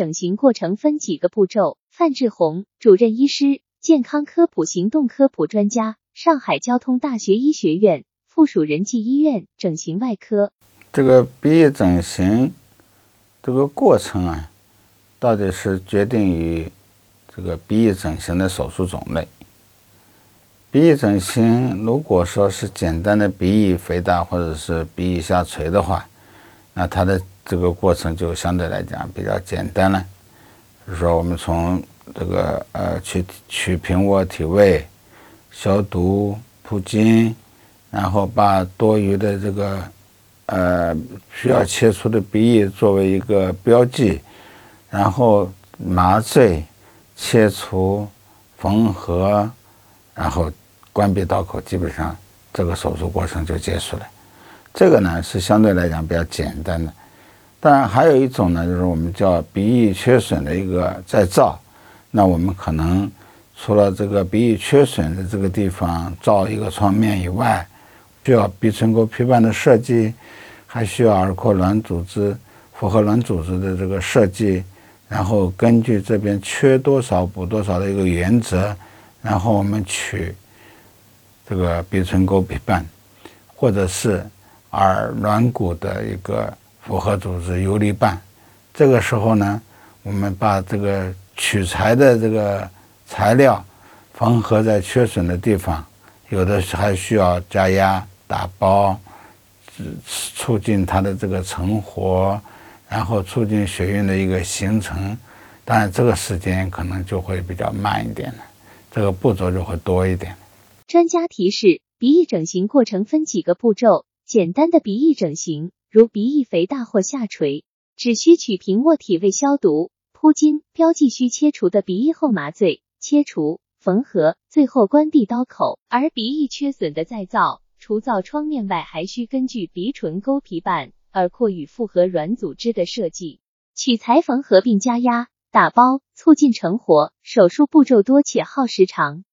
整形过程分几个步骤？范志红，主任医师，健康科普行动科普专家，上海交通大学医学院附属仁济医院整形外科。这个鼻翼整形这个过程啊，到底是决定于这个鼻翼整形的手术种类。鼻翼整形如果说是简单的鼻翼肥大或者是鼻翼下垂的话，那它的这个过程就相对来讲比较简单了。比如说，我们从这个呃取取平卧体位、消毒、铺筋，然后把多余的这个呃需要切除的鼻翼作为一个标记，然后麻醉、切除、缝合，然后关闭刀口，基本上这个手术过程就结束了。这个呢是相对来讲比较简单的，当然还有一种呢，就是我们叫鼻翼缺损的一个再造。那我们可能除了这个鼻翼缺损的这个地方造一个创面以外，需要鼻唇沟皮瓣的设计，还需要耳廓软组织、复合软组织的这个设计，然后根据这边缺多少补多少的一个原则，然后我们取这个鼻唇沟皮瓣，或者是。耳软骨的一个复合组织游离瓣，这个时候呢，我们把这个取材的这个材料缝合在缺损的地方，有的还需要加压打包，促进它的这个成活，然后促进血运的一个形成。当然，这个时间可能就会比较慢一点了，这个步骤就会多一点。专家提示：鼻翼整形过程分几个步骤。简单的鼻翼整形，如鼻翼肥大或下垂，只需取平卧体位消毒、铺巾，标记需切除的鼻翼后麻醉、切除、缝合，最后关闭刀口。而鼻翼缺损的再造，除造创面外，还需根据鼻唇沟皮瓣、耳廓与复合软组织的设计，取材缝合并加压打包，促进成活。手术步骤多且耗时长。